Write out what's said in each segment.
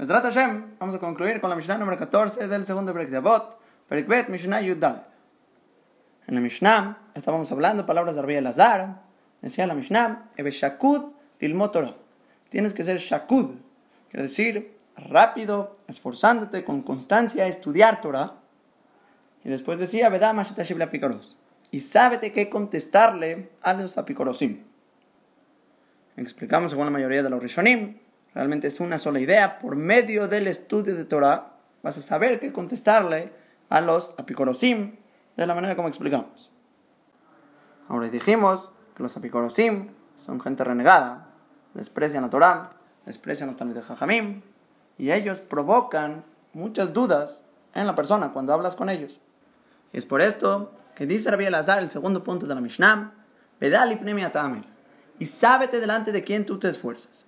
Mesrat Hashem, vamos a concluir con la Mishnah número 14 del segundo Perek de Abot, Perek Mishnah Yud En la Mishnah estábamos hablando palabras de Rabbi Lazar, decía la Mishnah, Ebe Shakud Torah. Tienes que ser Shakud, quiere decir rápido, esforzándote con constancia a estudiar Torah. Y después decía, Vedama Shetashib Apicoros. Y sábete qué contestarle a los apicorosim. Explicamos según la mayoría de los Rishonim, realmente es una sola idea, por medio del estudio de Torah vas a saber qué contestarle a los apicorosim de la manera como explicamos. Ahora dijimos que los apicorosim son gente renegada, desprecian la Torah, desprecian los Talmud de Jajamim, y ellos provocan muchas dudas en la persona cuando hablas con ellos. Y es por esto que dice Rabbi Elazar, el segundo punto de la Mishnah, y sábete delante de quién tú te esfuerzas.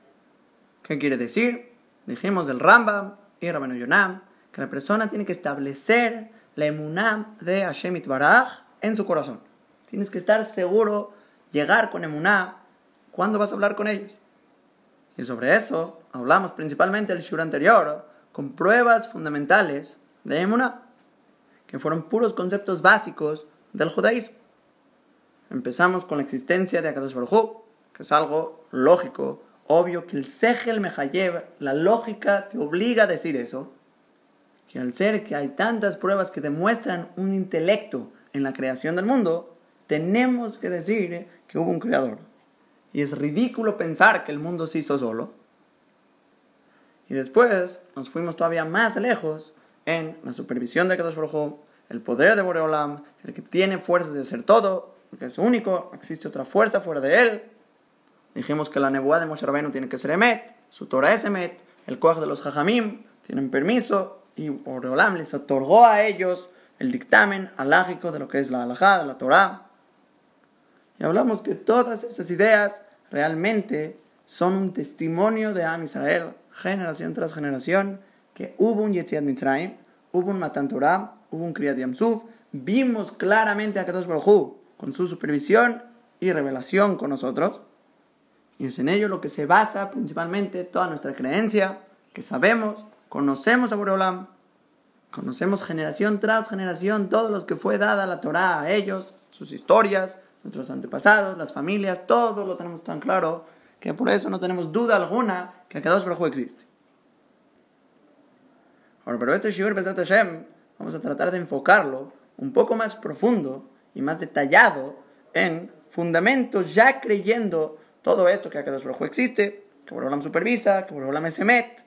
¿Qué quiere decir? Dijimos del Rambam y Rabbeinu Yonam que la persona tiene que establecer la emuná de Hashem Itbaraj en su corazón. Tienes que estar seguro, llegar con emuná cuando vas a hablar con ellos. Y sobre eso hablamos principalmente el shur anterior, con pruebas fundamentales de emuná, que fueron puros conceptos básicos del judaísmo. Empezamos con la existencia de Akadosh Baruj que es algo lógico, obvio que el Segel Mejayev, la lógica te obliga a decir eso, que al ser que hay tantas pruebas que demuestran un intelecto en la creación del mundo, tenemos que decir que hubo un creador. Y es ridículo pensar que el mundo se hizo solo. Y después nos fuimos todavía más lejos en la supervisión de Kadosh Baruj el poder de Boreolam, el que tiene fuerzas de hacer todo, el que es único, existe otra fuerza fuera de él, Dijimos que la nebuá de Moshe Rabbeinu tiene que ser Emet, su Torah es Emet, el Koach de los Jajamim tienen permiso y Oreolam les otorgó a ellos el dictamen alágico de lo que es la halajá, de la Torah. Y hablamos que todas esas ideas realmente son un testimonio de Am Israel, generación tras generación, que hubo un Yetziat Mitzrayim, hubo un Matan Torah, hubo un Kriyat Yamsuf, vimos claramente a Kadosh Baruj con su supervisión y revelación con nosotros, y es en ello lo que se basa principalmente toda nuestra creencia, que sabemos, conocemos a Boreolam, conocemos generación tras generación todos los que fue dada la Torah a ellos, sus historias, nuestros antepasados, las familias, todo lo tenemos tan claro que por eso no tenemos duda alguna que Akadosh Baruj existe. Ahora, pero este Shiur Besat Hashem vamos a tratar de enfocarlo un poco más profundo y más detallado en fundamentos ya creyendo todo esto que Akadosh Baruj existe, que Borolam supervisa, que Borolam es Emet.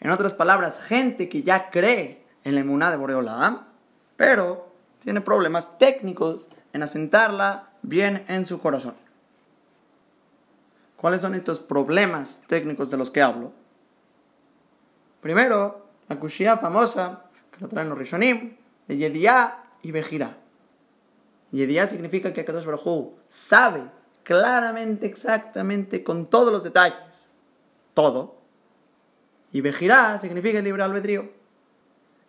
En otras palabras, gente que ya cree en la emuná de Boreolam, pero tiene problemas técnicos en asentarla bien en su corazón. ¿Cuáles son estos problemas técnicos de los que hablo? Primero, la kushia famosa, que lo traen los Rishonim, de Yediá y Bejirá. Yediá significa que Akadosh Baruj sabe claramente, exactamente, con todos los detalles. Todo. Y Bejirá significa libre albedrío,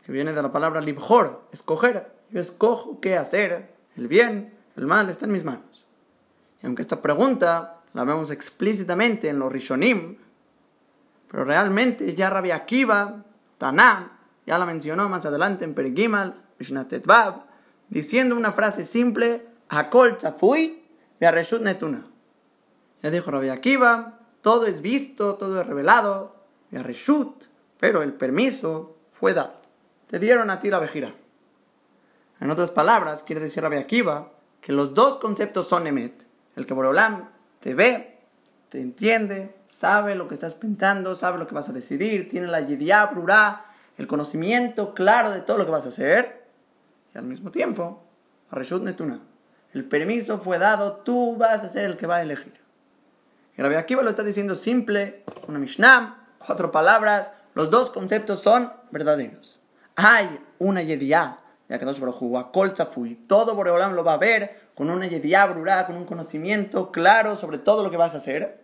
que viene de la palabra libjor, escoger. Yo escojo qué hacer. El bien, el mal está en mis manos. Y aunque esta pregunta la vemos explícitamente en los Rishonim, pero realmente ya Rabbi Akiva, Taná, ya la mencionó más adelante en Perigimal, Mishnah diciendo una frase simple, Hakol Tzafui Reshut Netuna. Ya dijo Rabbi Akiva, todo es visto, todo es revelado, Reshut, pero el permiso fue dado. Te dieron a ti la vejira. En otras palabras, quiere decir Rabbi Akiva que los dos conceptos son Emet. El que Borolam te ve, te entiende, sabe lo que estás pensando, sabe lo que vas a decidir, tiene la Yediá el conocimiento claro de todo lo que vas a hacer, y al mismo tiempo, Reshut Netuna el permiso fue dado, tú vas a ser el que va a elegir. Y Rabbi Akiva lo está diciendo simple, una Mishnah, cuatro palabras, los dos conceptos son verdaderos. Hay una Yediá de Akadosh Baruj todo Boreolam lo va a ver con una Yediá Brurá, con un conocimiento claro sobre todo lo que vas a hacer.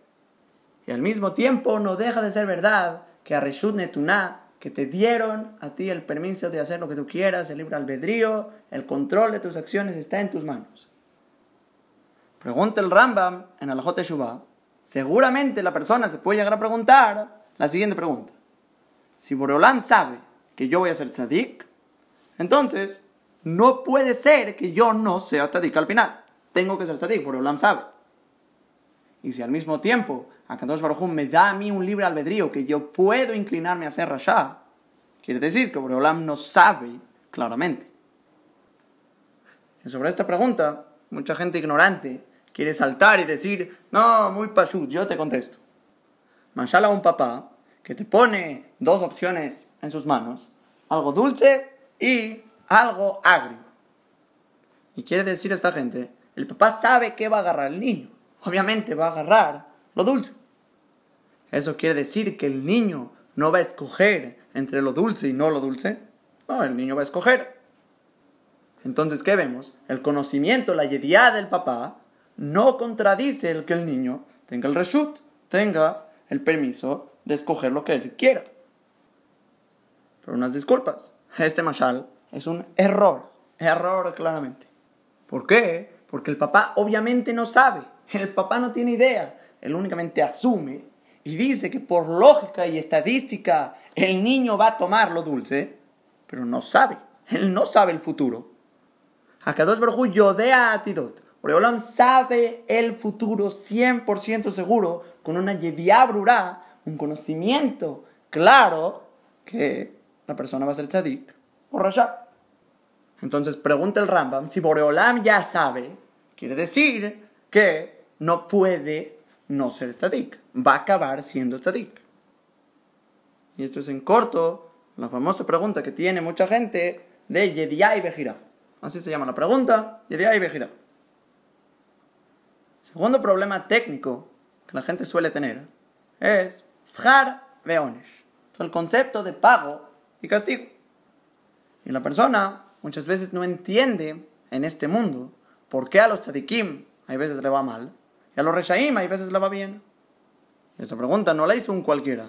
Y al mismo tiempo no deja de ser verdad que a Reshut Netuná, que te dieron a ti el permiso de hacer lo que tú quieras, el libre albedrío, el control de tus acciones está en tus manos. Pregunta el Rambam en Alajot Shubá. Seguramente la persona se puede llegar a preguntar la siguiente pregunta. si Boreolam sabe que yo voy a ser tzadik, entonces no puede ser que yo no sea tzadik al final. Tengo que ser tzadik, Boreolam sabe. Y si al mismo tiempo Akadosh Baruj me da a mí un libre albedrío que yo puedo inclinarme a ser rasha, quiere decir que Boreolam no sabe claramente. Y sobre esta pregunta, mucha gente ignorante quiere saltar y decir, no, muy pashut, yo te contesto. Mashala un papá que te pone dos opciones en sus manos, algo dulce y algo agrio. Y quiere decir a esta gente, el papá sabe que va a agarrar el niño. Obviamente va a agarrar lo dulce. Eso quiere decir que el niño no va a escoger entre lo dulce y no lo dulce. No, el niño va a escoger. Entonces, ¿qué vemos? El conocimiento, la yediá del papá, no contradice el que el niño tenga el reshut, tenga el permiso de escoger lo que él quiera. Pero unas disculpas. Este mashal es un error. Error claramente. ¿Por qué? Porque el papá obviamente no sabe. El papá no tiene idea. Él únicamente asume y dice que por lógica y estadística el niño va a tomar lo dulce, pero no sabe. Él no sabe el futuro. Akadosh Baruj Yodea Atidot. Oreolam sabe el futuro 100% seguro con una yediabrura, un conocimiento claro que la persona va a ser tzadik o rasha. Entonces pregunta el Rambam, si Boreolam ya sabe, quiere decir que no puede no ser tzadik. Va a acabar siendo tzadik. Y esto es en corto la famosa pregunta que tiene mucha gente de Yediá y Bejirá. Así se llama la pregunta, Yediá y Bejirá. Segundo problema técnico que la gente suele tener es Shar Veonesh. El concepto de pago y castigo. Y la persona muchas veces no entiende en este mundo por qué a los tzadikim hay veces le va mal y a los reshaim hay veces le va bien. Y esta pregunta no la hizo un cualquiera.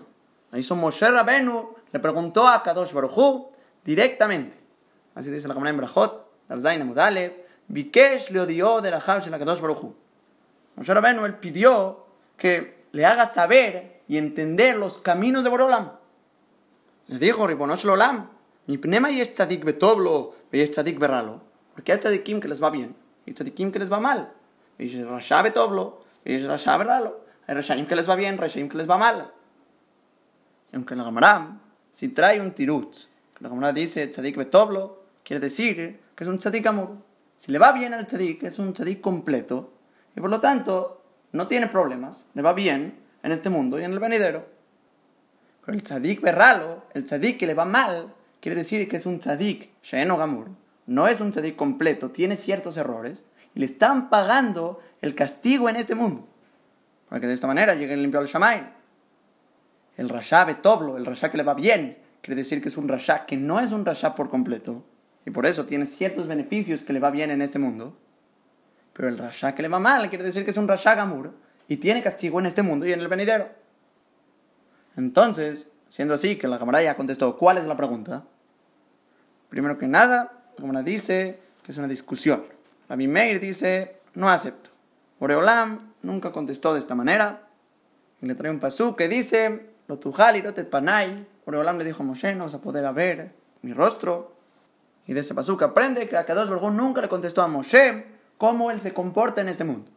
La hizo Moshe Rabenu, le preguntó a Kadosh Baruchu directamente. Así dice la Gemara en Brajot, Bikesh le odió de la Kadosh Baruchu. Moshe Rabenu, él pidió que le haga saber y entender los caminos de Borolam. Le dijo, Ribonosh Lolam, mi pnema y tzadik betoblo, y tzadik berralo. Porque hay tzadikim que les va bien, y tzadikim que les va mal. Y rasha betoblo, y es rasha berralo. Hay rashaim que les va bien, rashaim que les va mal. Y aunque la Gamaram, si trae un tirut, la Gamaram dice tzadik betoblo, quiere decir que es un tzadik amor. Si le va bien al tzadik, es un tzadik completo, y por lo tanto no tiene problemas, le va bien en este mundo y en el venidero. Pero el tzadik berralo, el tzadik que le va mal, quiere decir que es un tzadik sheeno gamur, no es un tzadik completo, tiene ciertos errores y le están pagando el castigo en este mundo. Para que de esta manera llegue limpio al shamay. El rasha betoblo, el rasha que le va bien, quiere decir que es un rasha que no es un rasha por completo y por eso tiene ciertos beneficios que le va bien en este mundo. Pero el rasha que le va mal quiere decir que es un rasha gamur y tiene castigo en este mundo y en el venidero. Entonces, siendo así que la cámara ya contestó, ¿cuál es la pregunta? Primero que nada, la cámara dice que es una discusión. La Meir dice, no acepto. Oreolam nunca contestó de esta manera. Y le trae un pasú que dice, lo tujal y panay. Oreolam le dijo a Moshe, no vas a poder ver mi rostro. Y de ese pasú que aprende que Akadosh Baruj nunca le contestó a Moshe cómo él se comporta en este mundo.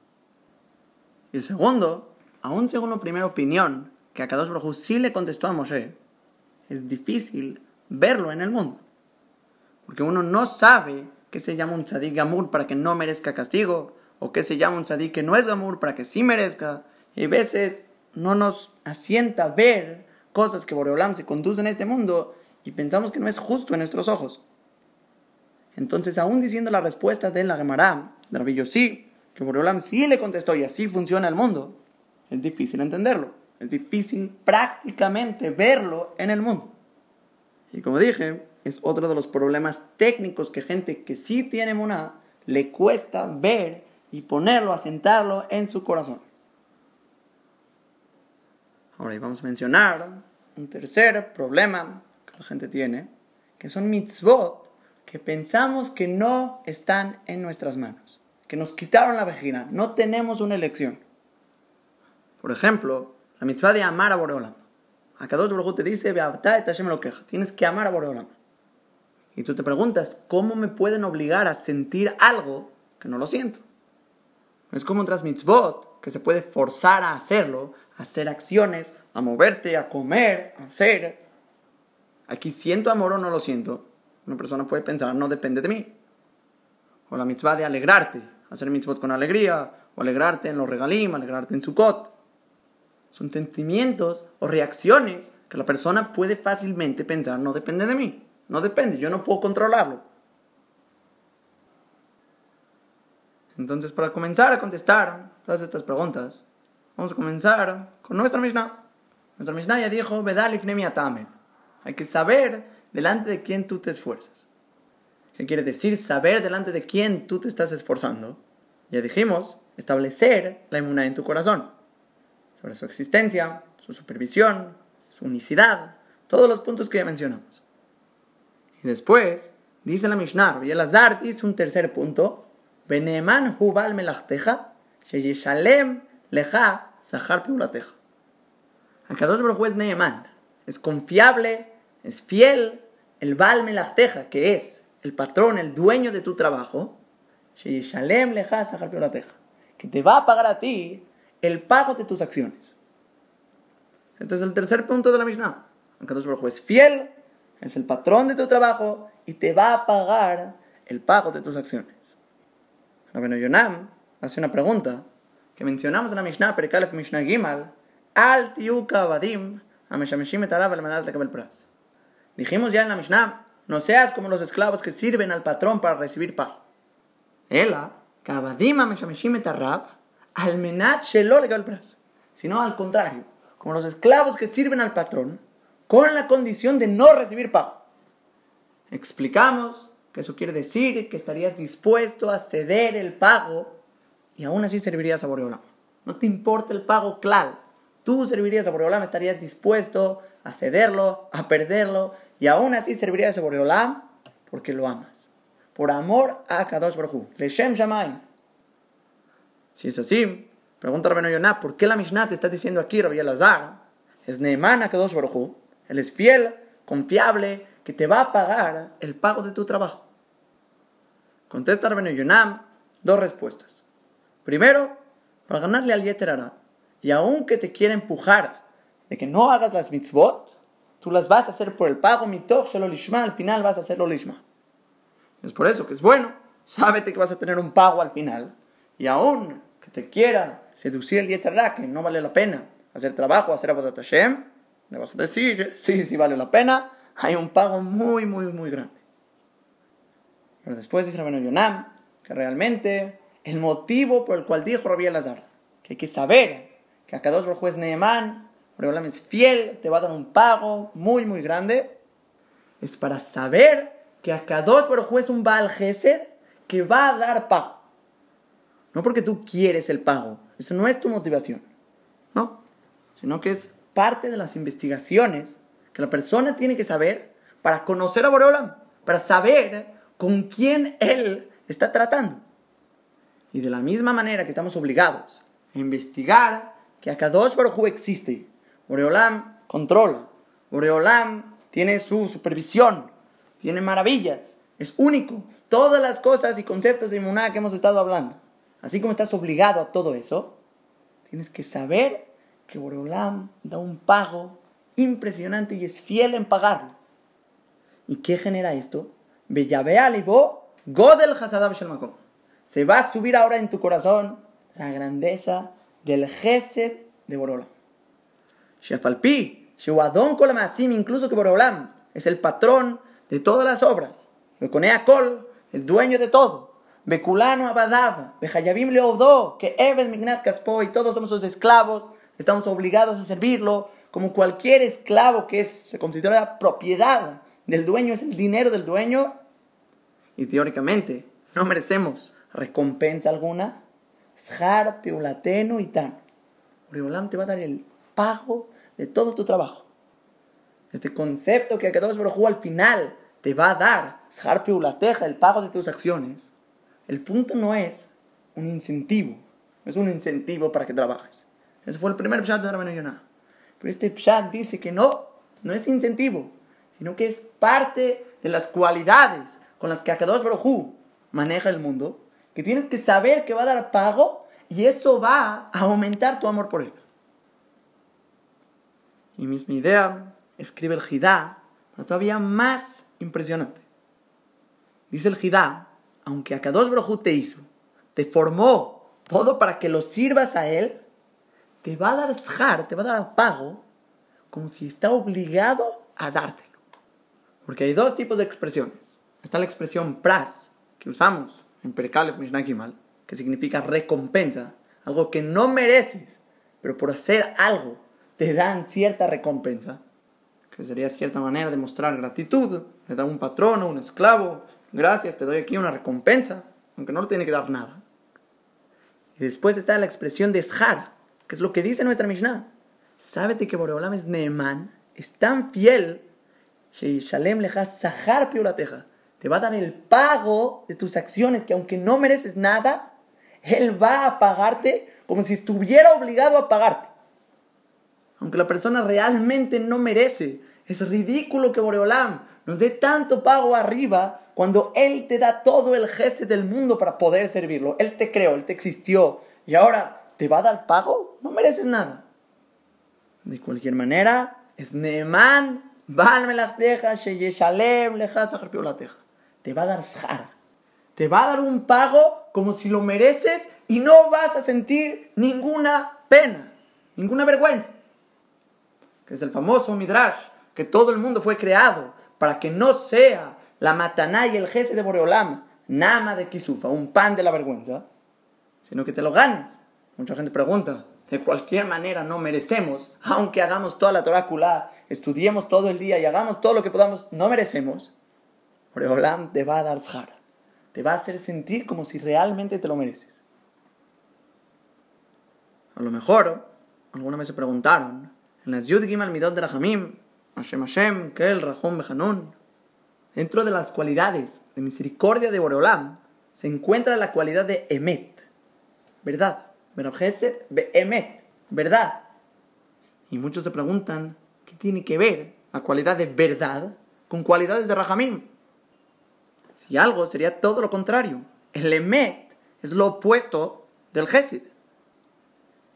Y segundo, aún según la primera opinión, que a Kadosh Baruj sí le contestó a Moshe, es difícil verlo en el mundo. Porque uno no sabe que se llama un tzadik gamur para que no merezca castigo, o que se llama un tzadik que no es gamur para que sí merezca. Y a veces no nos asienta ver cosas que Boreolam se conduce en este mundo y pensamos que no es justo en nuestros ojos. Entonces, aún diciendo la respuesta de la Gemara, de Rabbi sí que Boreolam sí le contestó y así funciona el mundo, es difícil entenderlo. Es difícil prácticamente verlo en el mundo. Y como dije, es otro de los problemas técnicos que gente que sí tiene mona le cuesta ver y ponerlo, asentarlo en su corazón. Ahora vamos a mencionar un tercer problema que la gente tiene, que son mitzvot que pensamos que no están en nuestras manos que nos quitaron la vagina. No tenemos una elección. Por ejemplo, la mitzvah de amar a Boreolam. Akadosh Baruj te dice, lo queja. Tienes que amar a Boreolam. Y tú te preguntas, ¿cómo me pueden obligar a sentir algo que no lo siento? Es como otras mitzvot, que se puede forzar a hacerlo, a hacer acciones, a moverte, a comer, a hacer. Aquí siento amor o no lo siento. Una persona puede pensar, no depende de mí. O la mitzvah de alegrarte, hacer mitzvot con alegría, o alegrarte en los regalim, alegrarte en Sukkot. Son sentimientos o reacciones que la persona puede fácilmente pensar, no depende de mí, no depende, yo no puedo controlarlo. Entonces, para comenzar a contestar todas estas preguntas, vamos a comenzar con nuestra Mishnah. Nuestra Mishnah ya dijo, Hay que saber delante de quién tú te esfuerzas. ¿Qué quiere decir saber delante de quién tú te estás esforzando? Ya dijimos, establecer la inmunidad en tu corazón sobre su existencia, su supervisión, su unicidad, todos los puntos que ya mencionamos. Y después, dice la Mishnah, y el Azar dice un tercer punto, Beneman hubal melachteja, sheyeshalem leja sahar piulateja. Akadosh Baruj es Neeman, es confiable, es fiel, el Bal Melachteja, que es el patrón, el dueño de tu trabajo, que te va a pagar a ti el pago de tus acciones. Este es el tercer punto de la Mishnah. Akadosh Baruj es fiel, es el patrón de tu trabajo y te va a pagar el pago de tus acciones. Rabenu Yonam hace una pregunta que mencionamos en la Mishnah, Perikalef Mishnah Gimal, Al Tiuka Abadim, Ameshameshim etarab al Lekabel Pras. Dijimos ya en la Mishnah, no seas como los esclavos que sirven al patrón para recibir pago. Ela, Kabadim Ameshameshim etarab, Almenat Shelo. Sino al contrario, como los esclavos que sirven al patrón, con la condición de no recibir pago. Explicamos eso quiere decir que estarías dispuesto a ceder el pago y aún así servirías a Boreolam. No te importa el pago, claro. Tú servirías a Boreolam, estarías dispuesto a cederlo, a perderlo y aún así servirías a Boreolam porque lo amas. Por amor a Kadosh Baruj Leshem Shamayim. Si es así, pregunta Rabbi Yonah, ¿por qué la Mishnah te está diciendo aquí, Rabbi Elazar? Es Neeman a Kadosh Baruj Él es fiel, confiable, que te va a pagar el pago de tu trabajo. Contesta Rabenu Yonam dos respuestas. Primero, para ganarle al Yeterara. Y aunque te quiera empujar de que no hagas las mitzvot, tú las vas a hacer por el pago mitoch lishma, al final vas a hacerlo lishma. Es por eso que es bueno, sábete que vas a tener un pago al final. Y aún que te quiera seducir el Yeterara, que no vale la pena hacer trabajo, hacer Abodat Hashem, le vas a decir, sí, sí vale la pena, hay un pago muy, muy, muy grande. Pero después dice Rabenu Yonam que realmente el motivo por el cual dijo Rabbi Elazar que hay que saber que a cada dos es Neemán, Rabbi es fiel, te va a dar un pago muy, muy grande, es para saber que a cada dos es un Baal Gesed que va a dar pago. No porque tú quieres el pago, eso no es tu motivación, no, sino que es parte de las investigaciones que la persona tiene que saber para conocer a Boreolam, para saber con quién Él está tratando. Y de la misma manera que estamos obligados a investigar que Akadosh Baruj existe, Boreolam controla, Boreolam tiene su supervisión, tiene maravillas, es único. Todas las cosas y conceptos de Imuná que hemos estado hablando, así como estás obligado a todo eso, tienes que saber que Boreolam da un pago impresionante y es fiel en pagarlo. ¿Y qué genera esto? Godel Se va a subir ahora en tu corazón la grandeza del Gesed de Borolam. Shefalpi, Sheuadon Kolamasim, incluso que Borolam es el patrón de todas las obras. Beconea Kol es dueño de todo. Bekulano Abadab, Behayabim Leodo, que Eved Mignat Kaspo y todos somos sus esclavos, estamos obligados a servirlo como cualquier esclavo que es, se considera propiedad del dueño, es el dinero del dueño, y teóricamente no merecemos recompensa alguna, Shar, Peulateno y tan. Te va a dar el pago de todo tu trabajo. Este concepto que Akadosh Baruj al final te va a dar, Shar Peulateja, el pago de tus acciones, el punto no es un incentivo, es un incentivo para que trabajes. Ese fue el primer chat de Rabenu Yonah. Pero este Pshat dice que no, no es incentivo, sino que es parte de las cualidades con las que Akadosh Baruj maneja el mundo, que tienes que saber que va a dar pago y eso va a aumentar tu amor por él. Y misma idea escribe el Jidá, pero todavía más impresionante. Dice el Jidá, aunque Akadosh Baruj te hizo, te formó todo para que lo sirvas a él, te va a dar shar, te va a dar pago, como si está obligado a dártelo. Porque hay dos tipos de expresiones. Está la expresión pras, que usamos en Perikale Mishnah Kimal, que significa recompensa, algo que no mereces, pero por hacer algo te dan cierta recompensa, que sería cierta manera de mostrar gratitud, le da un patrono, un esclavo, gracias, te doy aquí una recompensa, aunque no le tiene que dar nada. Y después está la expresión de shar, que es lo que dice nuestra Mishnah. Sábete que Boreolam es Neeman, es tan fiel, Shalem leja sahar piurateja. Te va a dar el pago de tus acciones, que aunque no mereces nada, Él va a pagarte como si estuviera obligado a pagarte. Aunque la persona realmente no merece. Es ridículo que Boreolam nos dé tanto pago arriba cuando Él te da todo el jefe del mundo para poder servirlo. Él te creó, Él te existió. Y ahora, ¿te va a dar pago? No mereces nada. De cualquier manera, es Neemán, te va a dar shara. Te va a dar un pago como si lo mereces y no vas a sentir ninguna pena, ninguna vergüenza. Que es el famoso Midrash, que todo el mundo fue creado para que no sea la mataná y el jefe de Boreolam, nama de Kisufa, un pan de la vergüenza, sino que te lo ganes. Mucha gente pregunta, de cualquier manera no merecemos, aunque hagamos toda la Torah estudiemos todo el día y hagamos todo lo que podamos, no merecemos. Boreolam te va a dar zhar, te va a hacer sentir como si realmente te lo mereces. A lo mejor, alguna vez se preguntaron, dentro de las cualidades de misericordia de Boreolam, se encuentra la cualidad de Emet, verdad. Emet, verdad. Y muchos se preguntan, ¿qué tiene que ver la cualidad de verdad con cualidades de Rahamim? Si algo sería todo lo contrario. El Emet es lo opuesto del Gesed.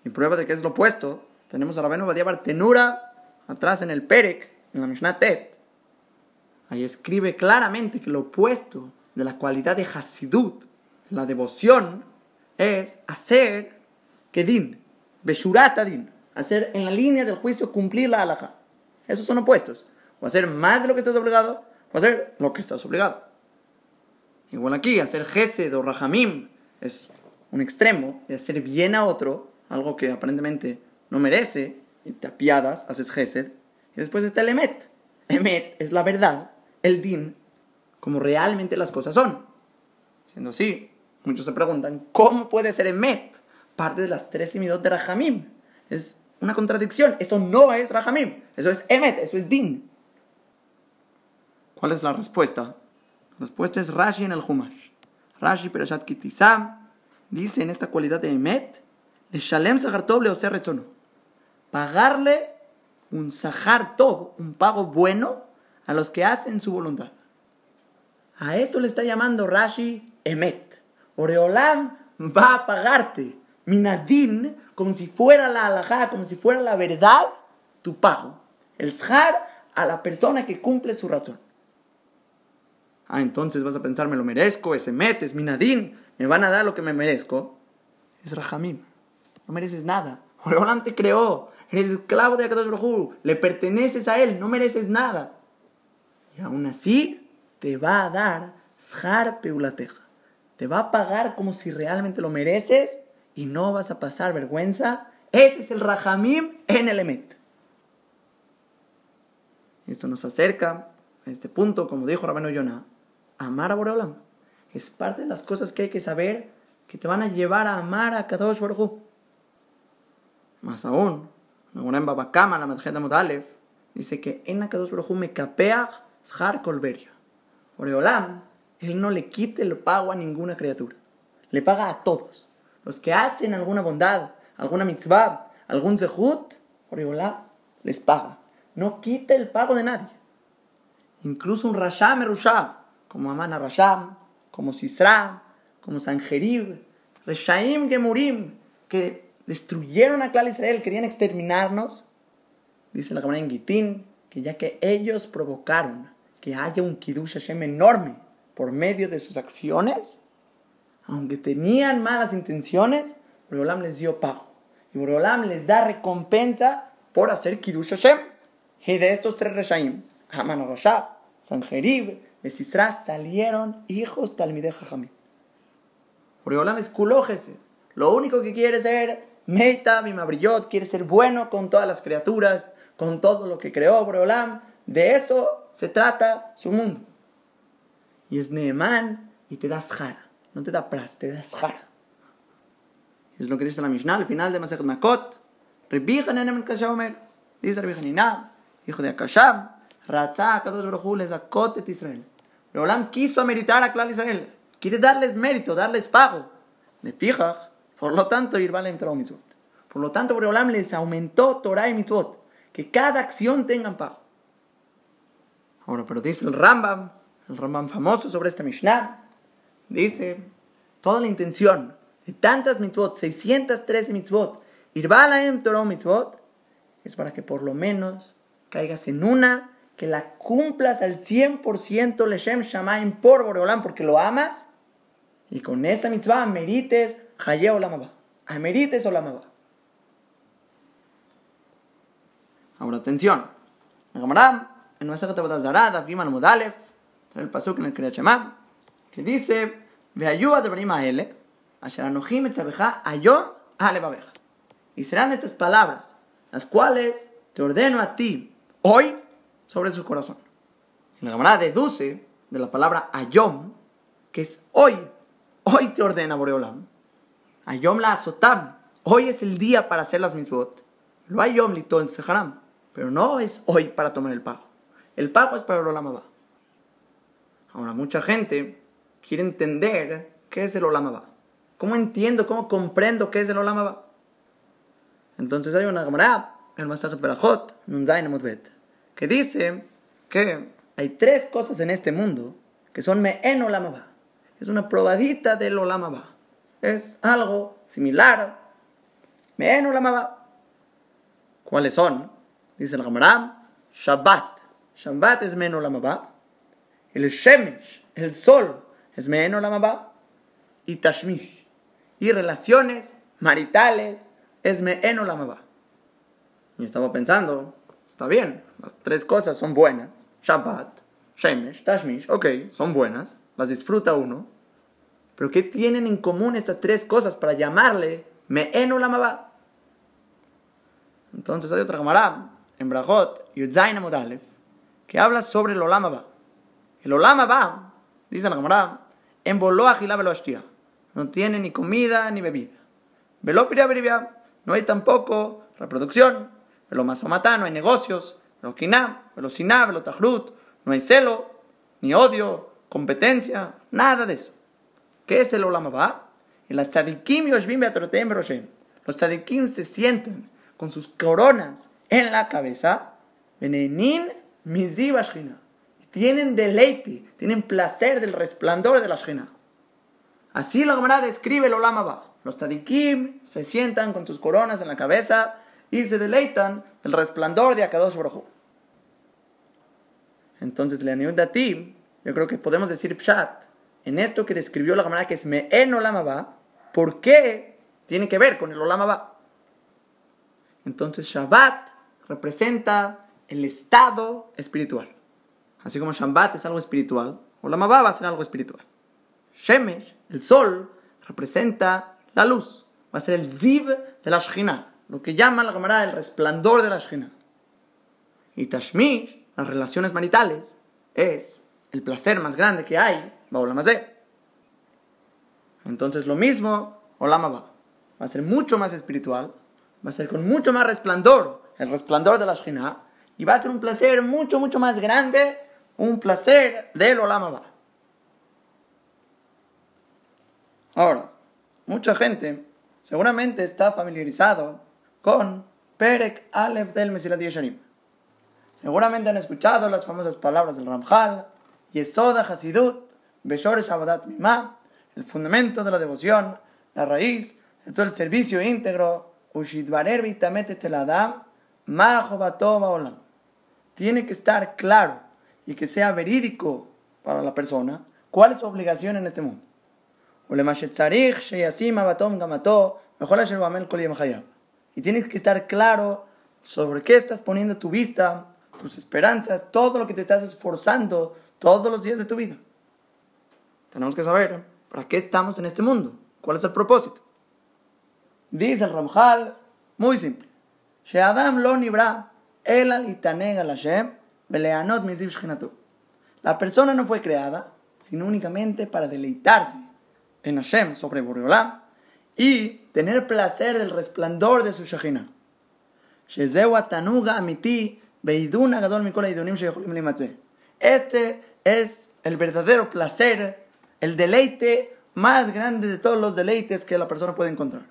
Y prueba de que es lo opuesto, tenemos a Rabenu Badia Tenura atrás en el Perek, en la Mishnah Tet. Ahí escribe claramente que lo opuesto de la cualidad de Hasidut, la devoción, es hacer que din, beshurat din, hacer en la línea del juicio cumplir la alhaja. Esos son opuestos. O hacer más de lo que estás obligado, o hacer lo que estás obligado. Igual aquí, hacer gesed o rahamim es un extremo de hacer bien a otro, algo que aparentemente no merece, y te apiadas, haces gesed. Y después está el emet. Emet es la verdad, el din, como realmente las cosas son. Siendo así, muchos se preguntan, ¿cómo puede ser emet? parte de las tres semidot de Rahamim. Es una contradicción. Eso no es Rahamim. Eso es Emet, eso es Din. ¿Cuál es la respuesta? La respuesta es Rashi en el Humash. Rashi Perashat Kitizam dice en esta cualidad de Emet, le Shalem Sahar Tov le Rechono. Pagarle un Sahar Tov, un pago bueno, a los que hacen su voluntad. A eso le está llamando Rashi Emet. Oreolam va a pagarte minadin, como si fuera la alajá, como si fuera la verdad, tu pago. El zhar a la persona que cumple su razón. Ah, entonces vas a pensar, me lo merezco, ese met, es minadín, me van a dar lo que me merezco. Es rajamim. No mereces nada. Oreolam te creó. Eres esclavo de Akadosh Baruj Le perteneces a él. No mereces nada. Y aún así, te va a dar zhar peulateja. Te va a pagar como si realmente lo mereces y no vas a pasar vergüenza. Ese es el Rahamim en el Emet. Esto nos acerca a este punto, como dijo Rabino Yonah, amar a Boreolam. Es parte de las cosas que hay que saber que te van a llevar a amar a Kadosh Baruj Más aún, en Babakama, la Madjeta Modalev, dice que en Kadosh Baruj me capea Zhar Colberia. Boreolam, él no le quite el pago a ninguna criatura. Le paga a todos los que hacen alguna bondad, alguna mitzvah, algún zehut, les paga. No quita el pago de nadie. Incluso un Rasham Merushab, como Amana Rasham, como Sisra, como Sanjerib, Reshaim Gemurim, que destruyeron a Klal Israel, querían exterminarnos. Dice la Gemara en Gitín, que ya que ellos provocaron que haya un Kiddush Hashem enorme por medio de sus acciones, aunque tenían malas intenciones, Boreolam les dio pago. Y Boreolam les da recompensa por hacer Kiddush Hashem. Y de estos tres Reshaim, Haman Rashab, Sanjerib, de Sisra, salieron hijos Talmideh Jajamim. Boreolam es. Lo único que quiere ser Meita, Bimabrillot, quiere ser bueno con todas las criaturas, con todo lo que creó Boreolam. De eso se trata su mundo. Y es Neemán y te das jara. No te da pras, te das jara. Es lo que dice la Mishnah al final de Masechet Makot. Dice Rabbi hijo de Akashab, Ratzah Kadosh Baruj les et Israel. Boreolam quiso ameritar a Klal Israel. Quiere darles mérito, darles pago. Le fijas, por lo tanto, Irbalem Torah Mitzvot. Por lo tanto, Boreolam les aumentó Torah y Mitzvot. Que cada acción tengan pago. Ahora, pero dice el Rambam, el Rambam famoso sobre esta Mishnah, dice, toda la intención de tantas mitzvot, 613 mitzvot, Irbalaem Torah mitzvot, es para que por lo menos caigas en una, que la cumplas al 100% Leshem Shamaim por Boreolam, porque lo amas, y con esa mitzvah merites Haye Olamaba, merites Olamaba. Ahora atención, en Masajet Abodazara, Daf Giman Mudalef, el pasuk en el Kriyat Shema, que dice, Veayuva de Brima Ele, Asher Anochim Etzabeja Ayom Alebabeja. Y serán estas palabras, las cuales te ordeno a ti hoy sobre su corazón. Y la Gemara deduce de la palabra Ayom, que es hoy, hoy te ordena Boreolam. Ayom la azotam, hoy es el día para hacer las mitzvot. Lo Ayom litol seharam, pero no es hoy para tomar el pago. El pago es para el Olam Ahora, mucha gente quiere entender qué es el Olam ¿Cómo entiendo, cómo comprendo qué es el Olam Entonces hay una Gemara, el Masajat Berajot, Nunzain Amudbet, que dice que hay tres cosas en este mundo que son Me'en Olam Es una probadita del Olam Es algo similar. ¿Cuáles son? Dice el Gemara, Shabbat. Shabbat es menos la El Shemesh, el sol, es menos la Y Tashmish. Y relaciones maritales es menos la Y estaba pensando, está bien, las tres cosas son buenas. Shabbat, Shemesh, Tashmish, ok, son buenas, las disfruta uno. Pero ¿qué tienen en común estas tres cosas para llamarle Me'enu Entonces hay otra camarada en Brajot, Yudzain Amudalef, que habla sobre el Olama El Olama va, dice la camarada, en Boloa No tiene ni comida ni bebida. Velo no hay tampoco reproducción. Velo Masomata, no hay negocios. Velo Kiná, velo Siná, velo Tajrut, no hay celo, ni odio, competencia, nada de eso. ¿Qué es el Olama va? Los tzadikim se sienten con sus coronas en la cabeza. Benenin tienen deleite, tienen placer del resplandor de la Shina. Así la Gemara describe el Olamaba. Los Tadikim se sientan con sus coronas en la cabeza y se deleitan del resplandor de Akadosh Baruj Entonces, le a ti, yo creo que podemos decir Pshat, en esto que describió la Gemara que es Me'en Olamaba, ¿por qué tiene que ver con el Olamaba? Entonces, Shabbat representa el estado espiritual. Así como Shambat es algo espiritual, o la va a ser algo espiritual. Shemesh, el sol, representa la luz. Va a ser el ziv de la Shekhinah, lo que llama la Gemara el resplandor de la Shekhinah. Y Tashmish, las relaciones maritales, es el placer más grande que hay, Baulamazé. Entonces lo mismo, Olama va. Va a ser mucho más espiritual, va a ser con mucho más resplandor, el resplandor de la Shekhinah, y va a ser un placer mucho, mucho más grande, un placer del Olamaba. Ahora, mucha gente seguramente está familiarizado con Perek Aleph del Mesilat Yesharim. Seguramente han escuchado las famosas palabras del Ramjal, Yesoda Hasidut, Beshoresh Abadat Mimah, el fundamento de la devoción, la raíz de todo el servicio íntegro, Ushidvarer Vitamete Teladam, Olam. Tiene que estar claro y que sea verídico para la persona cuál es su obligación en este mundo. Y tienes que estar claro sobre qué estás poniendo tu vista, tus esperanzas, todo lo que te estás esforzando todos los días de tu vida. Tenemos que saber para qué estamos en este mundo, cuál es el propósito. Dice el Ramjal, muy simple. Sheadam lo nibra, el La persona no fue creada, sino únicamente para deleitarse en Hashem sobre Boreolam y tener placer del resplandor de su Shekhinah. Este es el verdadero placer, el deleite más grande de todos los deleites que la persona puede encontrar.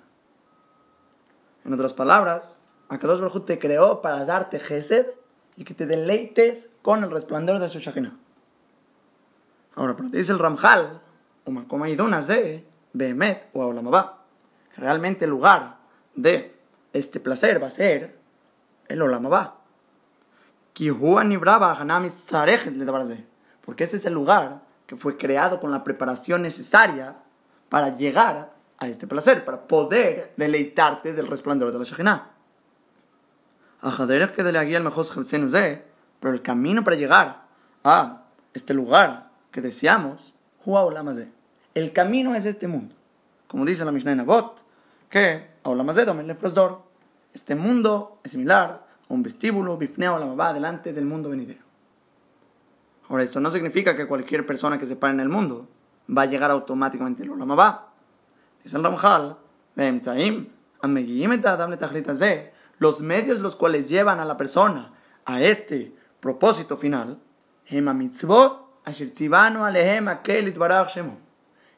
En otras palabras, Akadosh Baruj te creó para darte gesed y que te deleites con el resplandor de su Shekhinah. Ahora, pero dice el Ramjal, Behemet o que realmente el lugar de este placer va a ser el Olamabá. Porque ese es el lugar que fue creado con la preparación necesaria para llegar a este placer, para poder deleitarte del resplandor de la Shekhinah. Pero el camino para llegar a este lugar que deseamos, el camino es este mundo. Como dice la Mishnah en Abot, que este mundo es similar a un vestíbulo, bifneo la delante del mundo venidero. Ahora, esto no significa que cualquier persona que se pare en el mundo va a llegar automáticamente al Olamabá. Dice el Ramjal, los medios los cuales llevan a la persona a este propósito final,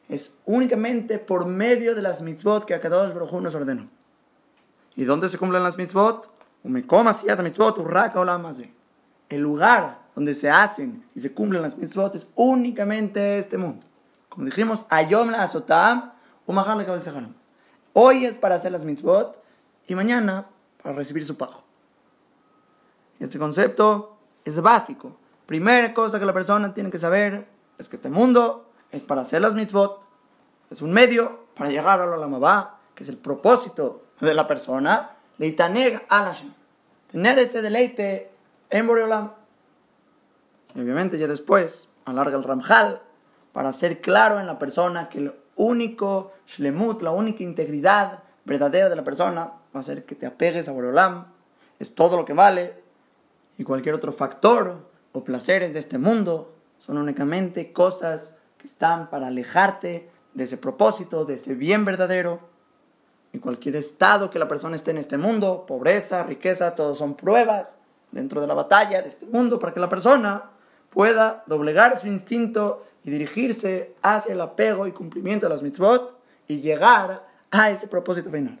es únicamente por medio de las mitzvot que Akadosh Baruj nos ordenó. ¿Y dónde se cumplen las mitzvot? El lugar donde se hacen y se cumplen las mitzvot es únicamente este mundo. Como dijimos, Ayom la azotam, Hoy es para hacer las mitzvot y mañana para recibir su pago. Este concepto es básico. Primera cosa que la persona tiene que saber es que este mundo es para hacer las mitzvot, es un medio para llegar a la lamabá, que es el propósito de la persona, leitaneg alashem, tener ese deleite en Boreolam. Y obviamente ya después alarga el ramjal para ser claro en la persona que el único shlemut, la única integridad verdadera de la persona va a ser que te apegues a Boreolam, es todo lo que vale, y cualquier otro factor o placeres de este mundo son únicamente cosas que están para alejarte de ese propósito, de ese bien verdadero. En cualquier estado que la persona esté en este mundo, pobreza, riqueza, todos son pruebas dentro de la batalla de este mundo para que la persona pueda doblegar su instinto y dirigirse hacia el apego y cumplimiento de las mitzvot y llegar a ese propósito final.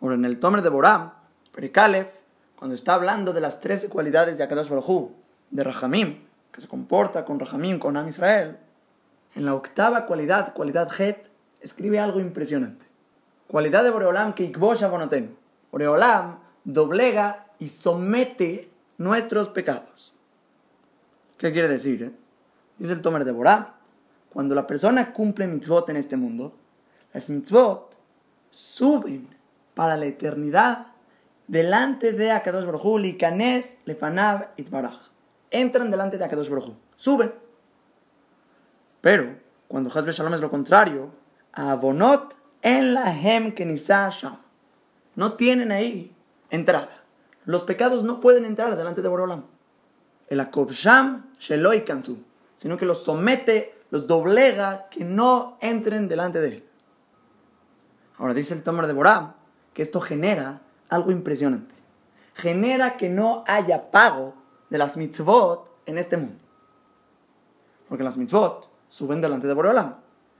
Ahora, en el Tomer de Boram, Perikalef, cuando está hablando de las 13 cualidades de Akadosh Baruj de Rahamim, que se comporta con Rahamim, con Am Israel, en la octava cualidad, cualidad Het, escribe algo impresionante. Cualidad de Boreolam que Ikbosh Abonotem. Boreolam doblega y somete nuestros pecados. ¿Qué quiere decir? Eh? Dice el Tomer de Boram, cuando la persona cumple mitzvot en este mundo, las mitzvot suben para la eternidad delante de Akadosh Baruj y Likanes Lefanav Itbaraj. Entran delante de Akadosh Baruj suben. Pero cuando Hazbe Shalom es lo contrario, Abonot en la Hem Sham. No tienen ahí entrada. Los pecados no pueden entrar delante de Borolam. El Sham Sheloi Kansu, sino que los somete, los doblega, que no entren delante de él. Ahora dice el Tomer de Boram que esto genera algo impresionante. Genera que no haya pago de las mitzvot en este mundo. Porque las mitzvot suben delante de Boreolam.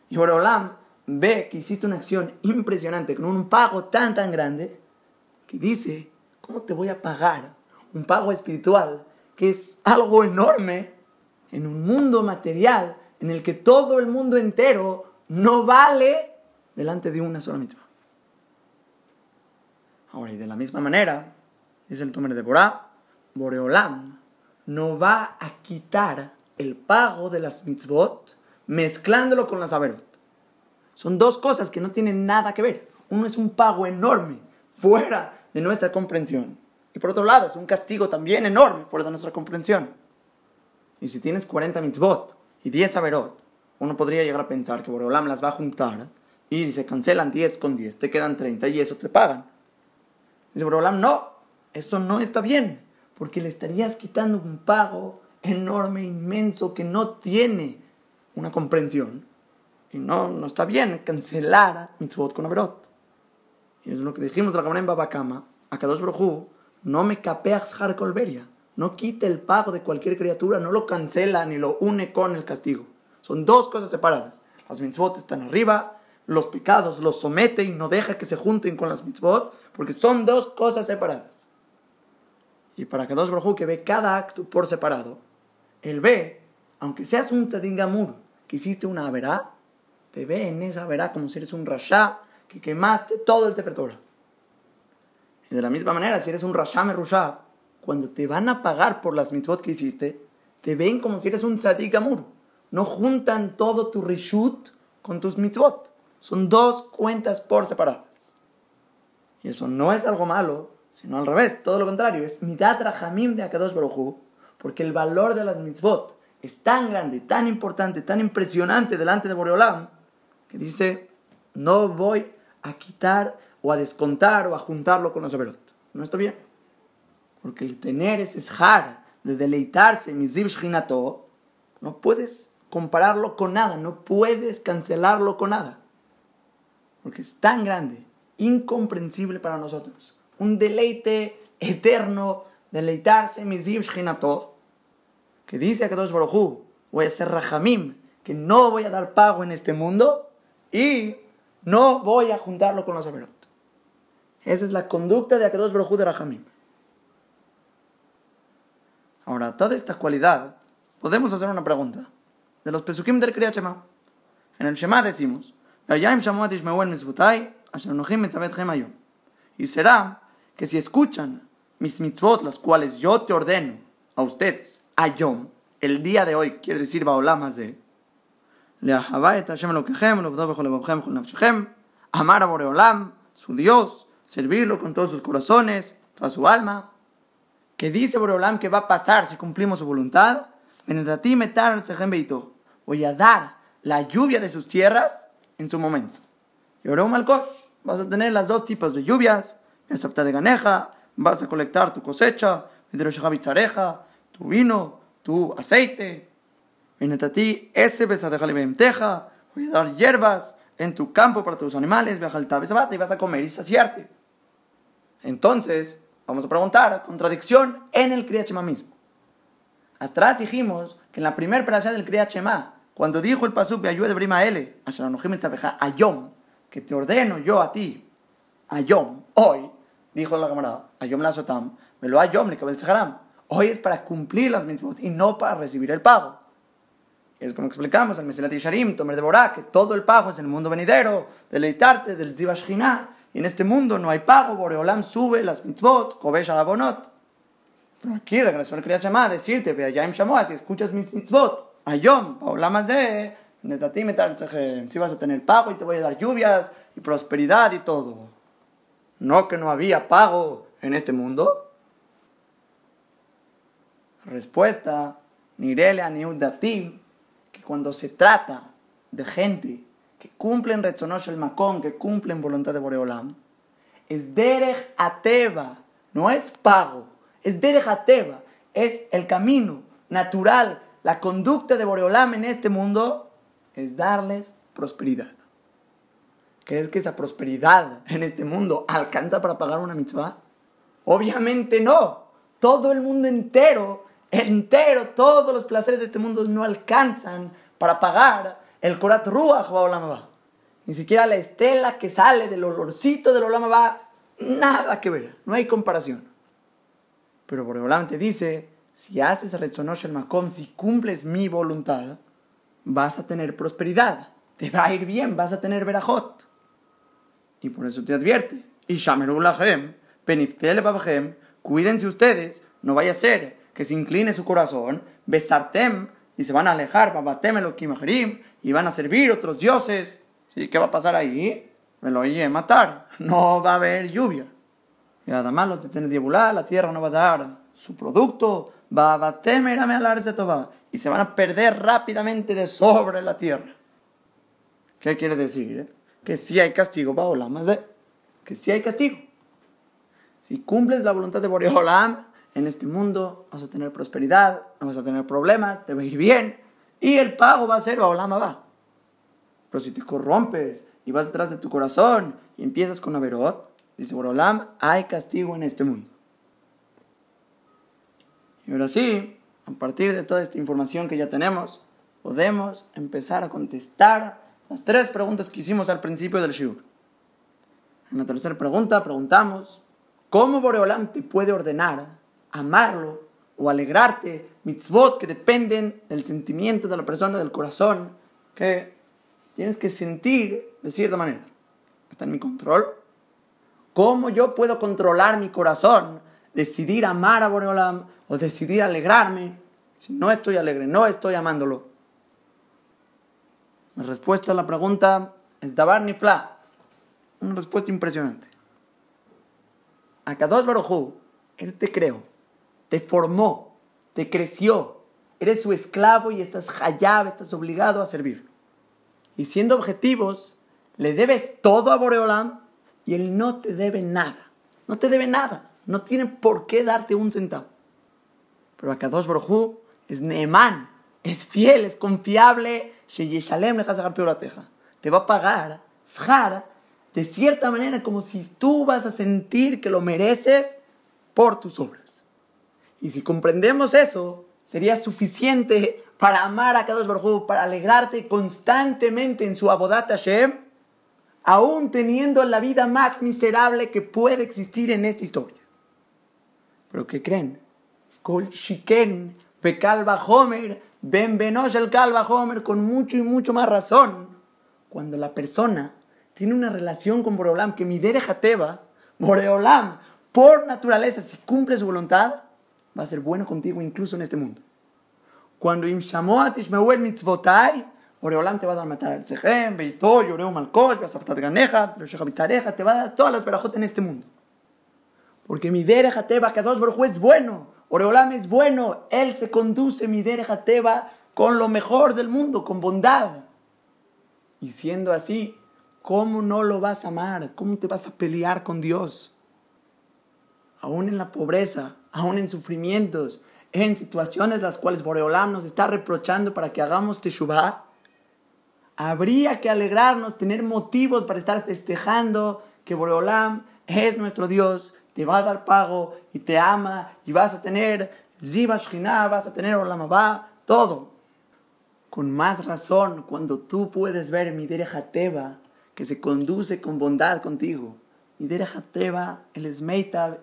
Y Boreolam ve que hiciste una acción impresionante con un pago tan tan grande que dice, ¿cómo te voy a pagar un pago espiritual que es algo enorme en un mundo material en el que todo el mundo entero no vale delante de una sola mitzvah? Ahora, y de la misma manera, dice el Tomer de Borá, Boreolam no va a quitar el pago de las mitzvot mezclándolo con las averot. Son dos cosas que no tienen nada que ver. Uno es un pago enorme, fuera de nuestra comprensión. Y por otro lado, es un castigo también enorme, fuera de nuestra comprensión. Y si tienes 40 mitzvot y 10 averot, uno podría llegar a pensar que Boreolam las va a juntar y si se cancelan 10 con 10, te quedan 30 y eso te pagan. Dice Boreolam, no, eso no está bien, porque le estarías quitando un pago enorme, inmenso, que no tiene una comprensión y no, no está bien cancelar mitzvot con averot. Y es lo que dijimos de la en Babakama. A Kadosh Brojú no me capeas colberia. No quite el pago de cualquier criatura, no lo cancela ni lo une con el castigo. Son dos cosas separadas. Las mitzvot están arriba, los pecados los somete y no deja que se junten con las mitzvot, porque son dos cosas separadas. Y para Kadosh Brojú que ve cada acto por separado, él ve, aunque seas un tzadingamur, que hiciste una verá, te ve en esa verá como si eres un rasha que quemaste todo el Sefer. Y de la misma manera, si eres un rasha merusha, cuando te van a pagar por las mitzvot que hiciste, te ven como si eres un tzadik amur. No juntan todo tu rishut con tus mitzvot. Son dos cuentas por separadas. Y eso no es algo malo, sino al revés, todo lo contrario. Es midat rahamim de Akadosh Baruj porque el valor de las mitzvot es tan grande, tan importante, tan impresionante delante de Boreolam, que dice, no voy a quitar o a descontar o a juntarlo con los averot. No está bien. Porque el tener ese shar de deleitarse, mizib shchinato, no puedes compararlo con nada, no puedes cancelarlo con nada. Porque es tan grande, incomprensible para nosotros. Un deleite eterno, deleitarse, mizib shchinato, que dice a Kadosh Baruj voy a ser rajamim, que no voy a dar pago en este mundo, y no voy a juntarlo con los Averot. Esa es la conducta de Akadosh Baruj de Rahamim. Ahora, toda esta cualidad, podemos hacer una pregunta. De los Pesukim del Kriyat Shema. En el Shema decimos, y será que si escuchan mis mitzvot, las cuales yo te ordeno a ustedes, a Yom, el día de hoy, quiere decir Baolam de amar a Boreolam, su Dios, servirlo con todos sus corazones, toda su alma. Que dice Boreolam que va a pasar si cumplimos su voluntad. Voy a dar la lluvia de sus tierras en su momento. Y ahora vas a tener las dos tipos de lluvias. de ganeja, vas a colectar tu cosecha, tu vino, tu aceite, ti ese teja, voy a dar hierbas en tu campo para tus animales, y vas a comer y saciarte. Entonces, vamos a preguntar, contradicción en el Kriyat mismo. Atrás dijimos que en la primera parasha del Kriyat cuando dijo el pasuk de ayuda de Brima L, Ayom, que te ordeno yo a ti, Ayom, hoy, dijo la camarada, Ayom la sotam, me lo Ayom le Hoy es para cumplir las mitzvot y no para recibir el pago. Es como explicamos el Mesilat Yisharim, Tomer de Borá, que todo el pago es el mundo venidero, deleitarte del Zivashchina. Y en este mundo no hay pago, Boreolam sube las mitzvot, Kobesh Abonot. Pero aquí regresó el Kriyat Shema a decirte, en Shamoa, si escuchas mis mitzvot, Ayom, Paolam Azeh, Netati si vas a tener pago y te voy a dar lluvias y prosperidad y todo. No que no había pago en este mundo. Respuesta, Nirele Aniudatim, cuando se trata de gente que cumplen Retzonosh el Macón, que cumplen voluntad de Boreolam, es Derech Ateva, no es pago, es Derech Ateva, es el camino natural, la conducta de Boreolam en este mundo, es darles prosperidad. ¿Crees que esa prosperidad en este mundo alcanza para pagar una mitzvah? Obviamente no. Todo el mundo entero entero, todos los placeres de este mundo no alcanzan para pagar el Korat Ruach Ni siquiera la estela que sale del olorcito del Olama va, nada que ver, no hay comparación. Pero Boreolam te dice, si haces Retzonosh el Makom, si cumples mi voluntad, vas a tener prosperidad, te va a ir bien, vas a tener verajot. Y por eso te advierte, y Shamerulahem, Peniftel Babahem, cuídense ustedes, no vaya a ser que se incline su corazón, besartem, y se van a alejar, babatem y van a servir otros dioses. ¿Sí? ¿Qué va a pasar ahí? Me lo oye matar. No va a haber lluvia. Y además lo tiene diabular, la tierra no va a dar su producto, babatem toba. Y se van a perder rápidamente de sobre la tierra. ¿Qué quiere decir? Eh? Que si hay castigo, más de que si hay castigo. Si cumples la voluntad de Boreolam, en este mundo vas a tener prosperidad, no vas a tener problemas, te va a ir bien y el pago va a ser Boreolam va. Pero si te corrompes y vas detrás de tu corazón y empiezas con Averot, dice Boreolam, hay castigo en este mundo. Y ahora sí, a partir de toda esta información que ya tenemos, podemos empezar a contestar las tres preguntas que hicimos al principio del Shiur. En la tercera pregunta preguntamos, ¿cómo Boreolam te puede ordenar amarlo o alegrarte, mitzvot que dependen del sentimiento de la persona, del corazón, que tienes que sentir de cierta manera? ¿Está en mi control? ¿Cómo yo puedo controlar mi corazón, decidir amar a Boreolam o decidir alegrarme si no estoy alegre, no estoy amándolo? La respuesta a la pregunta es Dabar Nifla. Una respuesta impresionante. Akadosh Baruj Él te creó, te formó, te creció. Eres su esclavo y estás hayab, estás obligado a servirlo. Y siendo objetivos, le debes todo a Boreolam y él no te debe nada. No te debe nada. No tiene por qué darte un centavo. Pero Akadosh Baruj es Neemán, es fiel, es confiable. Te va a pagar, Zhar, de cierta manera como si tú vas a sentir que lo mereces por tus obras. Y si comprendemos eso, sería suficiente para amar a Kadosh Baruj para alegrarte constantemente en su abodat Hashem, aún teniendo la vida más miserable que puede existir en esta historia. Pero ¿qué creen? Kol Shiken, Pekalba Homer, Ben Benosh el Kalba Homer, con mucho y mucho más razón, cuando la persona tiene una relación con Boreolam, que mi Jateba, Boreolam, por naturaleza, si cumple su voluntad, va a ser bueno contigo incluso en este mundo. Cuando Im el Mitzvotai, Boreolam te va a dar matar al Tzehem, Beito, Yoreu Malkosh, Basaftat Ganeja, te va a dar todas las verajot en este mundo. Porque mi Jateba, dos Baruj es bueno, Boreolam es bueno, él se conduce mi Jateba con lo mejor del mundo, con bondad. Y siendo así, ¿Cómo no lo vas a amar? ¿Cómo te vas a pelear con Dios? Aún en la pobreza, aún en sufrimientos, en situaciones las cuales Boreolam nos está reprochando para que hagamos Teshuvah, habría que alegrarnos, tener motivos para estar festejando que Boreolam es nuestro Dios, te va a dar pago y te ama y vas a tener Ziva vas a tener Olamabá, todo. Con más razón, cuando tú puedes ver mi Teba que se conduce con bondad contigo. El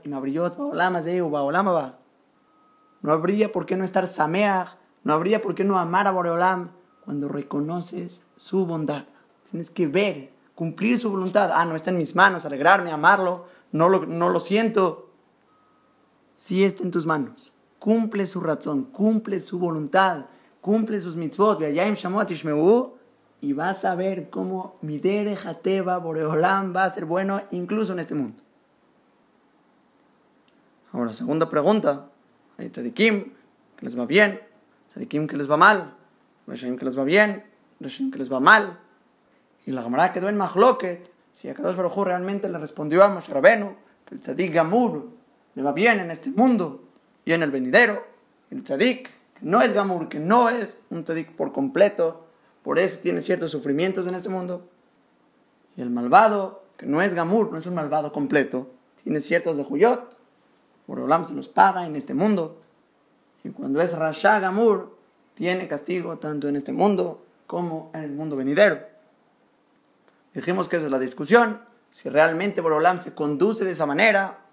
y No habría por qué no estar Sameach, no habría por qué no amar a Boreolam cuando reconoces su bondad. Tienes que ver, cumplir su voluntad. Ah, no está en mis manos, alegrarme, amarlo, no lo, no lo siento. Sí está en tus manos. Cumple su razón, cumple su voluntad, cumple sus mitzvot. Y vas a ver cómo Midere Jateba Boreolam va a ser bueno incluso en este mundo. Ahora, segunda pregunta. Hay tzadikim que les va bien, tzadikim que les va mal, Reshim que les va bien, Reshim que les va mal. Y la Gemara quedó en Mahloket. Si a Kadosh Baruj realmente le respondió a Moshe que el tzadik Gamur le va bien en este mundo y en el venidero. El tzadik que no es Gamur, que no es un tzadik por completo, por eso tiene ciertos sufrimientos en este mundo. Y el malvado, que no es Gamur, no es un malvado completo, tiene ciertos de Juyot. Borolam se los paga en este mundo. Y cuando es Rasha Gamur, tiene castigo tanto en este mundo como en el mundo venidero. Dijimos que esa es la discusión, si realmente Borolam se conduce de esa manera.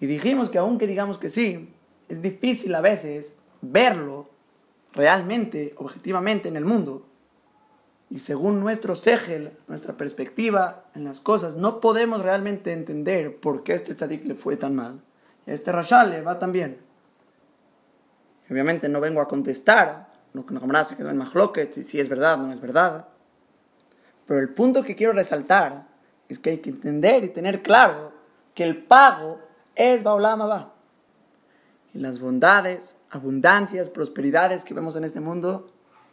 Y dijimos que aunque digamos que sí, es difícil a veces verlo realmente, objetivamente en el mundo. Y según nuestro segel, nuestra perspectiva en las cosas, no podemos realmente entender por qué este tzadik le fue tan mal. Este Rashal le va tan bien. Obviamente no vengo a contestar lo que no se quedó en Mahloket, si, si es verdad o no es verdad. Pero el punto que quiero resaltar es que hay que entender y tener claro que el pago es Baolam Abba. Y las bondades, abundancias, prosperidades que vemos en este mundo,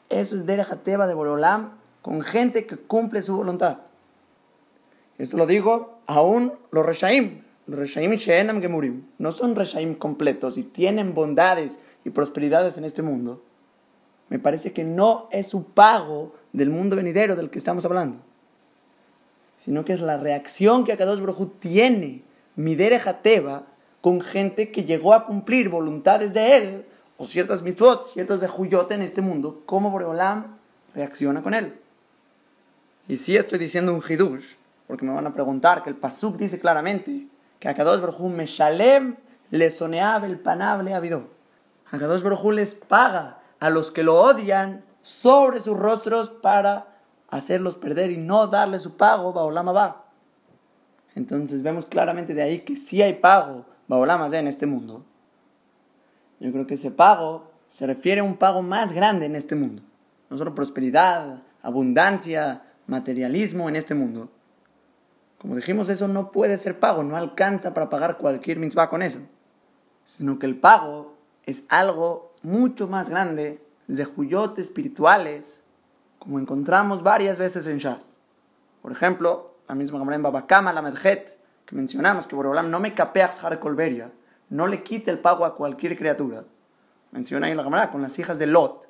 eso es Derech de Borolam con gente que cumple su voluntad. Esto lo digo aún los Reshaim, los Reshaim Sheenam Gemurim, no son Reshaim completos y tienen bondades y prosperidades en este mundo. Me parece que no es su pago del mundo venidero del que estamos hablando, sino que es la reacción que Akadosh Baruj tiene, Midere Jateba, con gente que llegó a cumplir voluntades de él, o ciertas mitzvot, ciertos de Juyote en este mundo, cómo Boreolam reacciona con él. Y si estoy diciendo un hidush, porque me van a preguntar que el pasuk dice claramente que Akadosh Baruj Meshalem le soneaba el panable avido. Akadosh Baruj les paga a los que lo odian sobre sus rostros para hacerlos perder y no darle su pago, Baolama va. Entonces vemos claramente de ahí que sí hay pago, Baolama en este mundo. Yo creo que ese pago se refiere a un pago más grande en este mundo. No solo prosperidad, abundancia, materialismo en este mundo. Como dijimos, eso no puede ser pago, no alcanza para pagar cualquier mitzvah con eso. Sino que el pago es algo mucho más grande de juyotes espirituales, como encontramos varias veces en Shas. Por ejemplo, la misma Gamara en Babakama, la Medjet, que mencionamos que Borolam no me capea Colberia, no le quite el pago a cualquier criatura. Menciona ahí la Gamara con las hijas de Lot,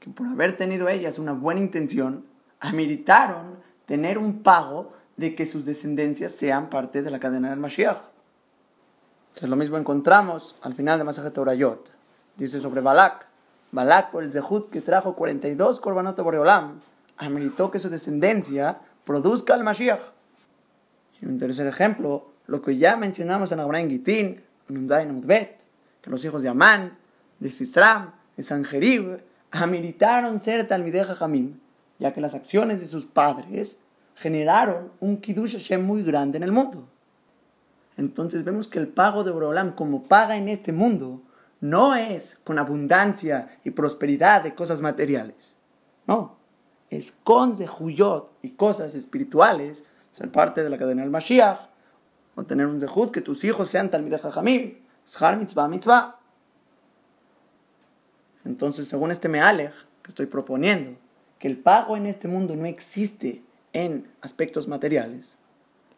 que por haber tenido ellas una buena intención, ameritaron tener un pago de que sus descendencias sean parte de la cadena del Mashiach. Que es lo mismo encontramos al final de Masajet Orayot. Dice sobre Balak. Balak, por el Zehut que trajo 42 korbanot Boreolam, ameritó que su descendencia produzca el Mashiach. Y un tercer ejemplo, lo que ya mencionamos en Abraham Gitín, en Unzain que los hijos de Amán, de Sisram, de Sanjerib, ameritaron ser Talmideja Jamim, ya que las acciones de sus padres generaron un Kiddush Hashem muy grande en el mundo. Entonces vemos que el pago de Boreolam, como paga en este mundo, no es con abundancia y prosperidad de cosas materiales. No, es con zehuyot y cosas espirituales, ser parte de la cadena del Mashiach, o tener un zehut que tus hijos sean talmideh jajamim, shar mitzvah mitzvah. Entonces, según este mealech que estoy proponiendo, que el pago en este mundo no existe en aspectos materiales,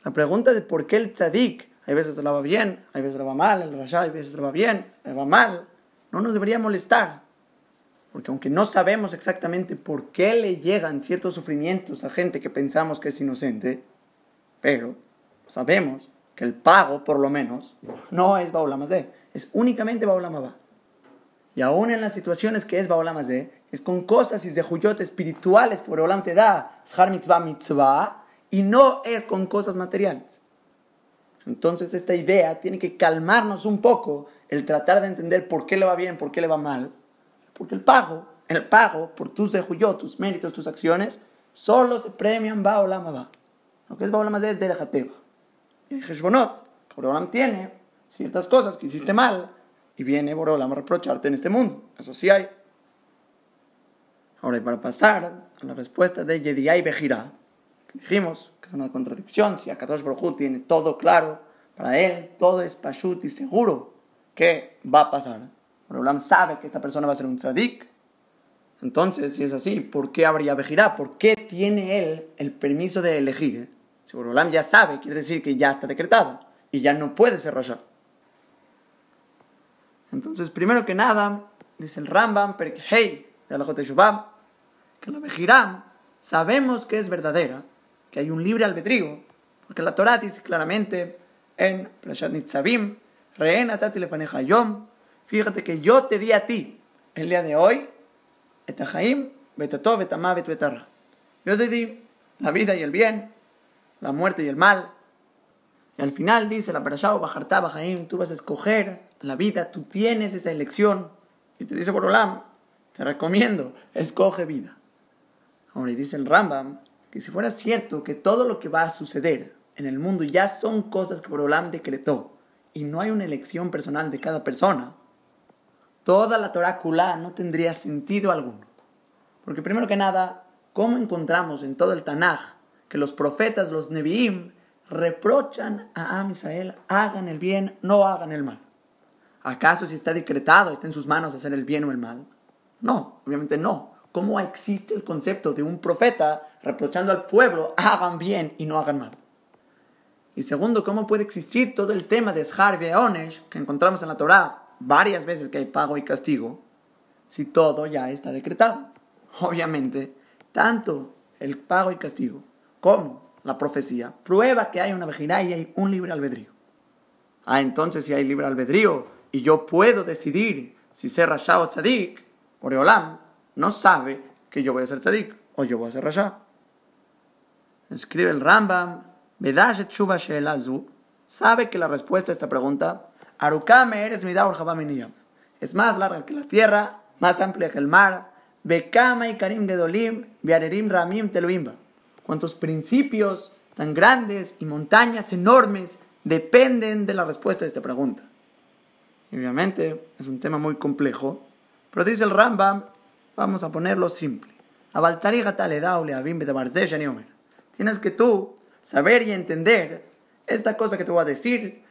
la pregunta de por qué el tzadik hay veces la va bien, hay veces la va mal, el rasha hay veces la va bien, le va mal. No nos debería molestar. Porque aunque no sabemos exactamente por qué le llegan ciertos sufrimientos a gente que pensamos que es inocente, pero sabemos que el pago, por lo menos, no es Baulamazé, es únicamente Baulamabá. Y aún en las situaciones que es Baulamazé, es con cosas y zehuyot espirituales que Baulam te da, Shar mitzvah mitzvah, y no es con cosas materiales. Entonces esta idea tiene que calmarnos un poco el tratar de entender por qué le va bien, por qué le va mal. Porque el pago, el pago por tus dejuyot, tus méritos, tus acciones, solo se premian Baolam va. Lo que es Baolam es de Jateba. Y Heshbonot, Borolam tiene ciertas cosas que hiciste mal y viene Borolam a reprocharte en este mundo. Eso sí hay. Ahora, y para pasar a la respuesta de Yediay Bejirá, dijimos que es una contradicción. Si Akadosh Baruj tiene todo claro, para él todo es pashut y seguro que va a pasar. Borolam sabe que esta persona va a ser un tzadik. Entonces, si es así, ¿por qué habría Bejirá? ¿Por qué tiene él el permiso de elegir? Si Borolam ya sabe, quiere decir que ya está decretado y ya no puede ser Rasha. Entonces, primero que nada, dice el Rambam, hey, de la que la Bejirá sabemos que es verdadera, que hay un libre albedrío, porque la Torah dice claramente en Prashat Nitzavim, Reen atati fíjate que yo te di a ti el día de hoy, etahaim, betatov, betamavet, betarra. Yo te di la vida y el bien, la muerte y el mal. Y al final dice la Parashah Bajartá Bajaim, tú vas a escoger la vida, tú tienes esa elección. Y te dice Borolam, te recomiendo, escoge vida. Ahora, y dice el Rambam, que si fuera cierto que todo lo que va a suceder en el mundo ya son cosas que Borolam decretó, y no hay una elección personal de cada persona, toda la Torah Kulá no tendría sentido alguno. Porque primero que nada, ¿cómo encontramos en todo el Tanaj que los profetas, los Nevi'im, reprochan a Am Israel, hagan el bien, no hagan el mal? ¿Acaso si está decretado, está en sus manos hacer el bien o el mal? No, obviamente no. ¿Cómo existe el concepto de un profeta reprochando al pueblo, hagan bien y no hagan mal? Y segundo, ¿cómo puede existir todo el tema de Shar y Onesh que encontramos en la Torah varias veces que hay pago y castigo si todo ya está decretado? Obviamente, tanto el pago y castigo como la profecía prueba que hay una vejina y hay un libre albedrío. Ah, entonces si hay libre albedrío y yo puedo decidir si ser Rasha o Tzadik, Oreolam no sabe que yo voy a ser Tzadik o yo voy a ser Rasha. Escribe el Rambam sabe que la respuesta a esta pregunta, Arukame eres es más larga que la tierra, más amplia que el mar, Bekama y Karim Gedolim, Viarerim Ramim Teluimba. Cuántos principios tan grandes y montañas enormes dependen de la respuesta a esta pregunta. obviamente es un tema muy complejo, pero dice el Rambam, vamos a ponerlo simple. Tienes que tú saber y entender esta cosa que te voy a decir,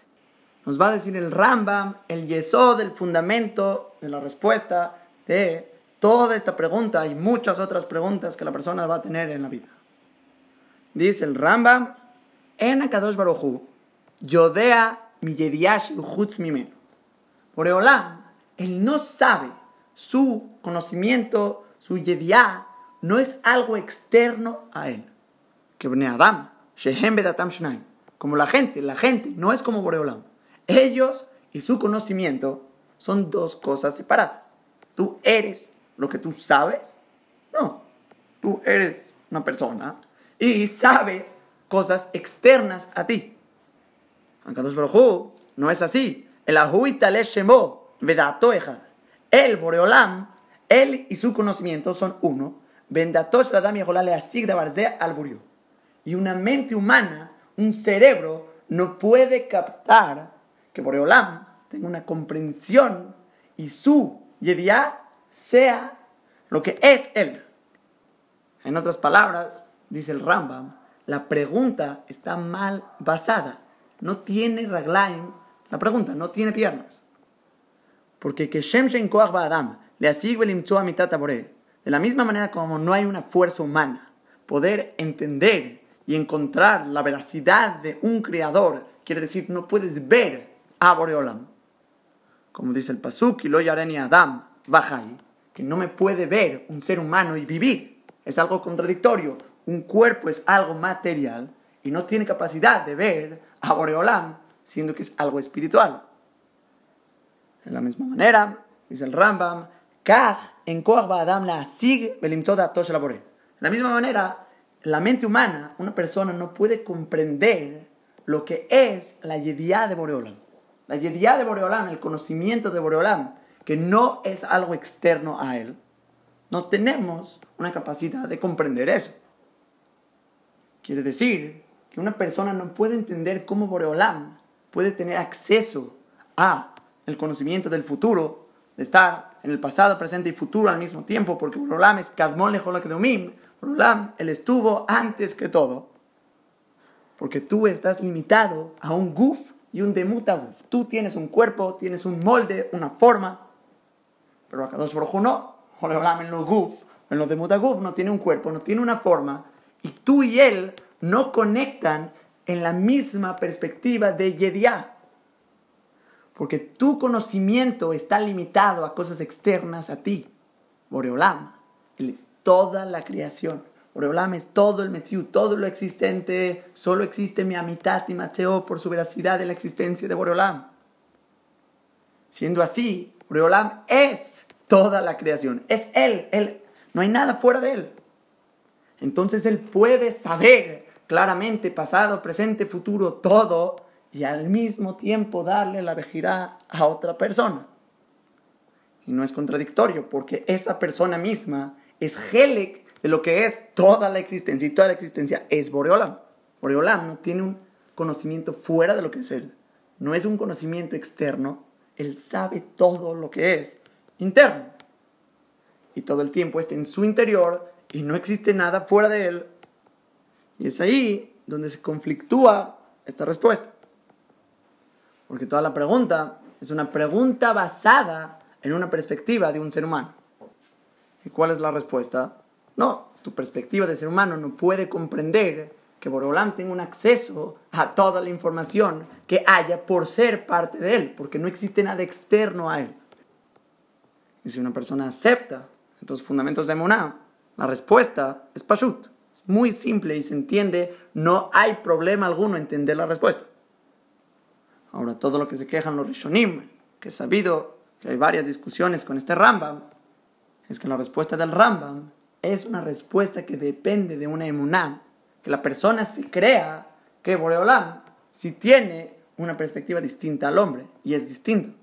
nos va a decir el Rambam, el yesod, el fundamento de la respuesta de toda esta pregunta y muchas otras preguntas que la persona va a tener en la vida. Dice el Rambam, en Akadosh Baruchu, Yodea mi uchutz mimen. Por Eolam, él no sabe su conocimiento, su yediá, no es algo externo a él. Que Adam, como la gente, la gente no es como Boreolam. Ellos y su conocimiento son dos cosas separadas. Tú eres lo que tú sabes. No, tú eres una persona y sabes cosas externas a ti. Baruj no es así. El Ahuitale Shemo Vedato El Boreolam, él y su conocimiento son uno. Vendatosh Radam Yeholale Asigda Barze al Buriu y una mente humana, un cerebro, no puede captar que Boreolam tenga una comprensión y su Yediá sea lo que es él. En otras palabras, dice el Rambam, la pregunta está mal basada. No tiene raglaim, la pregunta no tiene piernas. Porque que Shem Shem Koach Adam le asigue el de la misma manera como no hay una fuerza humana, poder entender y encontrar la veracidad de un creador, quiere decir, no puedes ver a Boreolam. Como dice el Pasuk, y lo yareni Adam, Bajai, que no me puede ver un ser humano y vivir. Es algo contradictorio. Un cuerpo es algo material y no tiene capacidad de ver a Boreolam, siendo que es algo espiritual. De la misma manera, dice el Rambam, en Adam la Asig De la misma manera, la mente humana, una persona no puede comprender lo que es la yediá de Boreolam. La yediá de Boreolam, el conocimiento de Boreolam, que no es algo externo a él. No tenemos una capacidad de comprender eso. Quiere decir que una persona no puede entender cómo Boreolam puede tener acceso a el conocimiento del futuro, de estar en el pasado, presente y futuro al mismo tiempo, porque Boreolam es Kadmon Leholakdomim, él estuvo antes que todo. Porque tú estás limitado a un guf y un demutaguf. Tú tienes un cuerpo, tienes un molde, una forma. Pero acá dos no. Olam en los guf, en los demutaguf no tiene un cuerpo, no tiene una forma. Y tú y él no conectan en la misma perspectiva de Yediá. Porque tu conocimiento está limitado a cosas externas a ti. Boreolam, él es toda la creación. Boreolam es todo el Metziu, todo lo existente. Solo existe mi Amitat y Matzeo por su veracidad de la existencia de Boreolam. Siendo así, Boreolam es toda la creación. Es Él, Él. No hay nada fuera de Él. entonces él puede saber claramente pasado, presente, futuro, todo, y al mismo tiempo darle la vejirá a otra persona. Y no es contradictorio, porque esa persona misma es Helek de lo que es toda la existencia, y toda la existencia es Boreolam. Boreolam no tiene un conocimiento fuera de lo que es él, no es un conocimiento externo, él sabe todo lo que es interno. Y todo el tiempo está en su interior y no existe nada fuera de él. Y es ahí donde se conflictúa esta respuesta. Porque toda la pregunta es una pregunta basada en una perspectiva de un ser humano. ¿Y cuál es la respuesta? No, tu perspectiva de ser humano no puede comprender que Borolam tenga un acceso a toda la información que haya por ser parte de él, porque no existe nada externo a él. Y si una persona acepta estos fundamentos de Moná, la respuesta es Pashut. Es muy simple y se entiende, no hay problema alguno entender la respuesta. Ahora, todo lo que se quejan los Rishonim, que he sabido que hay varias discusiones con este Rambam, es que la respuesta del Rambam es una respuesta que depende de una emuná, que la persona se crea que Boreolam si tiene una perspectiva distinta al hombre, y es distinto,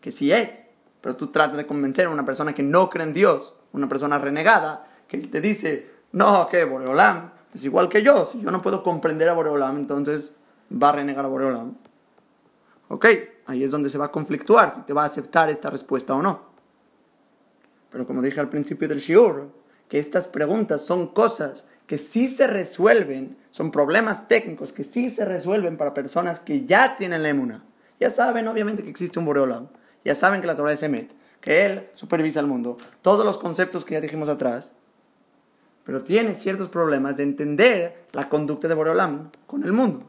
que sí es, pero tú tratas de convencer a una persona que no cree en Dios, una persona renegada, que te dice, no, que Boreolam es igual que yo, si yo no puedo comprender a Boreolam, entonces va a renegar a Boreolam. Ok, ahí es donde se va a conflictuar si te va a aceptar esta respuesta o no. Pero como dije al principio del Shiur, que estas preguntas son cosas que sí se resuelven, son problemas técnicos que sí se resuelven para personas que ya tienen la emuna. Ya saben, obviamente, que existe un Boreolam. Ya saben que la Torah es Emet, que Él supervisa el mundo. Todos los conceptos que ya dijimos atrás. Pero tiene ciertos problemas de entender la conducta de Boreolam con el mundo.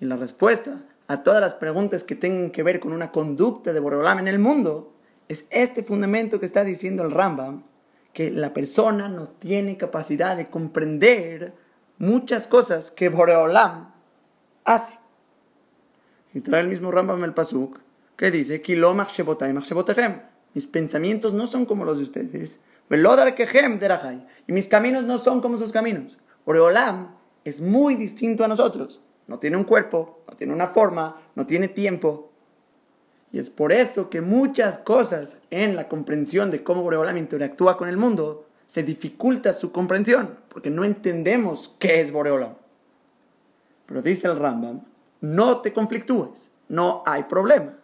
Y la respuesta a todas las preguntas que tengan que ver con una conducta de Boreolam en el mundo, es este fundamento que está diciendo el Rambam, que la persona no tiene capacidad de comprender muchas cosas que Boreolam hace. Y trae el mismo Rambam el Pasuk, que dice, mis pensamientos no son como los de ustedes, y mis caminos no son como sus caminos. Boreolam es muy distinto a nosotros no tiene un cuerpo, no tiene una forma, no tiene tiempo. Y es por eso que muchas cosas en la comprensión de cómo Boreolam interactúa con el mundo se dificulta su comprensión, porque no entendemos qué es Boreolam. Pero dice el Rambam, no te conflictúes, no hay problema.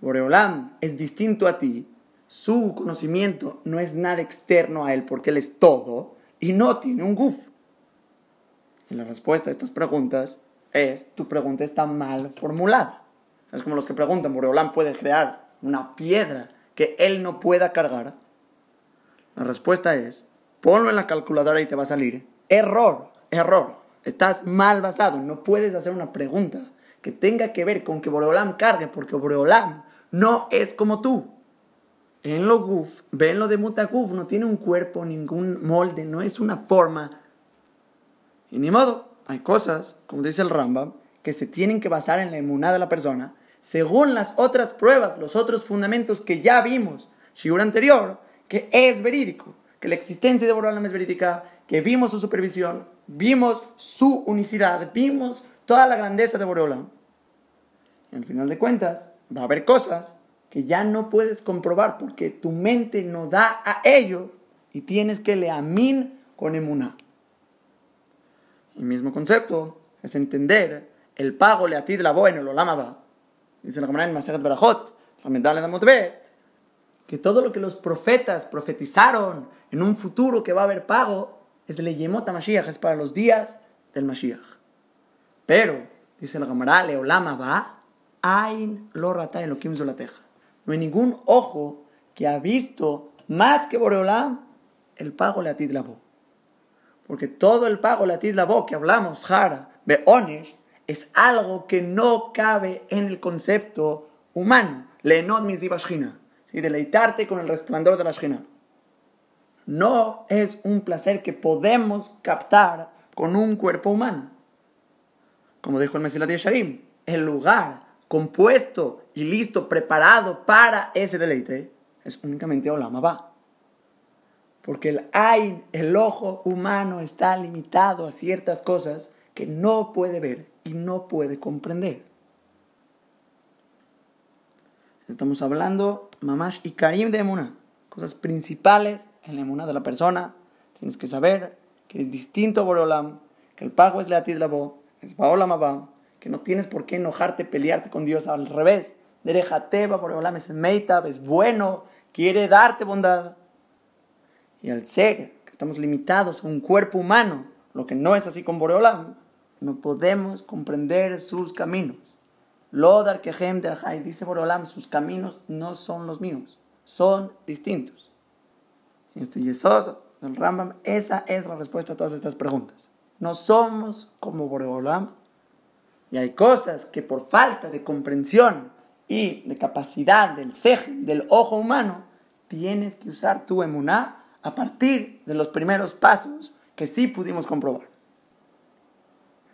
Boreolam es distinto a ti, su conocimiento no es nada externo a él porque él es todo y no tiene un guf. Y la respuesta a estas preguntas es, tu pregunta está mal formulada. Es como los que preguntan, Boreolán puede crear una piedra que él no pueda cargar. La respuesta es, ponlo en la calculadora y te va a salir. Error, error. Estás mal basado. No puedes hacer una pregunta que tenga que ver con que Boreolam cargue, porque Boreolam no es como tú. En lo guf, ven lo de mutaguf, no tiene un cuerpo, ningún molde, no es una forma y ni modo, hay cosas, como dice el Rambam, que se tienen que basar en la inmunidad de la persona, según las otras pruebas, los otros fundamentos que ya vimos, Shigur anterior, que es verídico, que la existencia de Borolam es verídica, que vimos su supervisión, vimos su unicidad, vimos toda la grandeza de Borolam. Y al final de cuentas, va a haber cosas que ya no puedes comprobar porque tu mente no da a ello y tienes que le amin con emuná. El mismo concepto es entender el pago le atid la en el olama Dice la Gemara en Masejet Barajot, que todo lo que los profetas profetizaron en un futuro que va a haber pago es de Leyemot Mashiach, es para los días del Mashiach. Pero, dice la Gemara, Leolama va, Ain lo rata lo teja. No hay ningún ojo que ha visto más que Boreolam el pago le atid la porque todo el pago la voz que hablamos, Jara, Beonish, es algo que no cabe en el concepto humano. Leenot mis ¿sí? deleitarte con el resplandor de la shina. No es un placer que podemos captar con un cuerpo humano. Como dijo el Mesilat Yesharim, el lugar compuesto y listo, preparado para ese deleite, es únicamente Olam Porque el Ain, el ojo humano, está limitado a ciertas cosas que no puede ver y no puede comprender. Estamos hablando, mamash y karim de emuna, cosas principales en la emuna de la persona. Tienes que saber que es distinto a Borolam, que el pago es leatis labo, es baolam que no tienes por qué enojarte, pelearte con Dios, al revés. Derejateba, Borolam es meitab, es bueno, quiere darte bondad. Y al ser que estamos limitados a un cuerpo humano, lo que no es así con Boreolam, no podemos comprender sus caminos. Lodar Kehem de dice Boreolam, sus caminos no son los míos, son distintos. Este Yesod del Rambam, esa es la respuesta a todas estas preguntas. No somos como Boreolam y hay cosas que por falta de comprensión y de capacidad del sej, del ojo humano, tienes que usar tu emuná a partir de los primeros pasos que sí pudimos comprobar.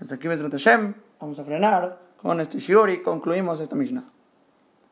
Hasta aquí, Hashem, vamos a frenar con este shiuri y concluimos esta Mishnah.